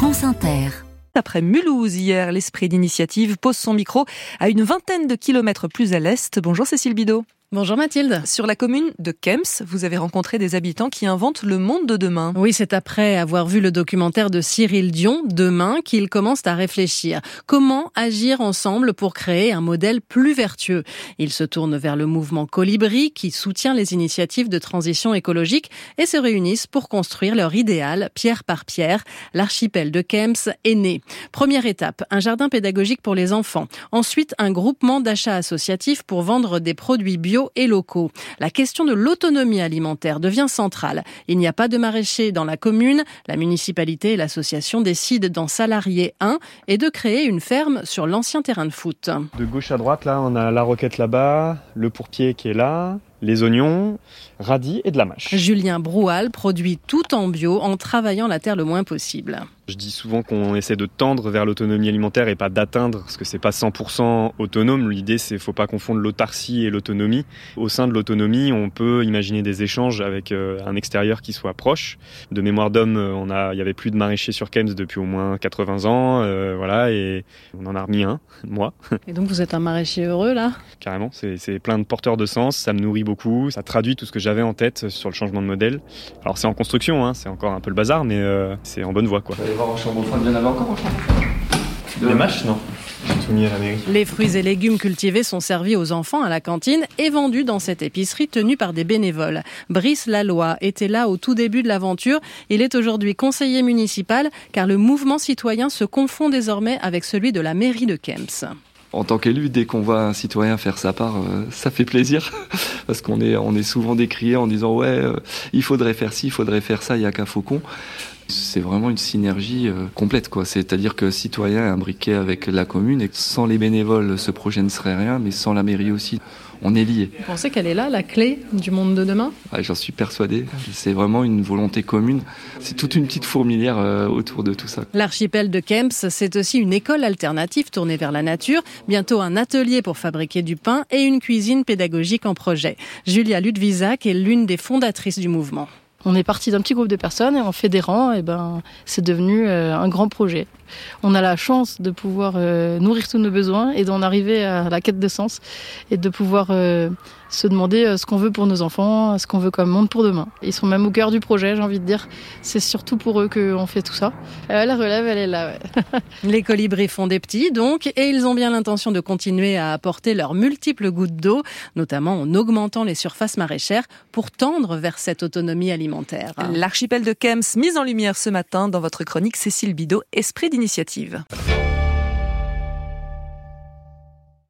France Inter. Après Mulhouse hier, l'esprit d'initiative pose son micro à une vingtaine de kilomètres plus à l'est. Bonjour Cécile Bidot. Bonjour Mathilde. Sur la commune de Kems, vous avez rencontré des habitants qui inventent le monde de demain. Oui, c'est après avoir vu le documentaire de Cyril Dion, Demain, qu'ils commencent à réfléchir. Comment agir ensemble pour créer un modèle plus vertueux? Ils se tournent vers le mouvement Colibri qui soutient les initiatives de transition écologique et se réunissent pour construire leur idéal, pierre par pierre. L'archipel de Kems est né. Première étape, un jardin pédagogique pour les enfants. Ensuite, un groupement d'achat associatif pour vendre des produits bio et locaux. La question de l'autonomie alimentaire devient centrale. Il n'y a pas de maraîcher dans la commune. La municipalité et l'association décident d'en salarier un et de créer une ferme sur l'ancien terrain de foot. De gauche à droite, là, on a la roquette là-bas, le pourpier qui est là, les oignons, radis et de la mâche. Julien Broual produit tout en bio en travaillant la terre le moins possible. Je dis souvent qu'on essaie de tendre vers l'autonomie alimentaire et pas d'atteindre, parce que c'est pas 100% autonome. L'idée, c'est faut pas confondre l'autarcie et l'autonomie. Au sein de l'autonomie, on peut imaginer des échanges avec euh, un extérieur qui soit proche. De mémoire d'homme, euh, on a, il y avait plus de maraîchers sur Kems depuis au moins 80 ans, euh, voilà, et on en a remis un, moi. Et donc vous êtes un maraîcher heureux là? Carrément, c'est plein de porteurs de sens, ça me nourrit beaucoup, ça traduit tout ce que j'avais en tête sur le changement de modèle. Alors c'est en construction, hein, c'est encore un peu le bazar, mais euh, c'est en bonne voie quoi. Les mâches, non J'ai tout mis à la mairie. Les fruits et légumes cultivés sont servis aux enfants à la cantine et vendus dans cette épicerie tenue par des bénévoles. Brice Laloy était là au tout début de l'aventure. Il est aujourd'hui conseiller municipal car le mouvement citoyen se confond désormais avec celui de la mairie de Kems. En tant qu'élu, dès qu'on voit un citoyen faire sa part, euh, ça fait plaisir parce qu'on est on est souvent décrié en disant ouais, euh, il faudrait faire ci, il faudrait faire ça, il y a qu'un faucon. C'est vraiment une synergie euh, complète, quoi. C'est-à-dire que citoyen est imbriqué avec la commune et sans les bénévoles, ce projet ne serait rien, mais sans la mairie aussi, on est liés. Vous pensez qu'elle est là, la clé du monde de demain? Ah, J'en suis persuadé. C'est vraiment une volonté commune. C'est toute une petite fourmilière euh, autour de tout ça. L'archipel de Kems, c'est aussi une école alternative tournée vers la nature, bientôt un atelier pour fabriquer du pain et une cuisine pédagogique en projet. Julia Ludwizak est l'une des fondatrices du mouvement. On est parti d'un petit groupe de personnes et en fédérant, et ben, c'est devenu euh, un grand projet. On a la chance de pouvoir euh, nourrir tous nos besoins et d'en arriver à la quête de sens et de pouvoir euh, se demander ce qu'on veut pour nos enfants, ce qu'on veut comme monde pour demain. Ils sont même au cœur du projet, j'ai envie de dire. C'est surtout pour eux qu'on fait tout ça. La relève, elle est là. Les colibris font des petits, donc, et ils ont bien l'intention de continuer à apporter leurs multiples gouttes d'eau, notamment en augmentant les surfaces maraîchères pour tendre vers cette autonomie L'archipel de Kems, mise en lumière ce matin dans votre chronique Cécile Bidot, Esprit d'initiative.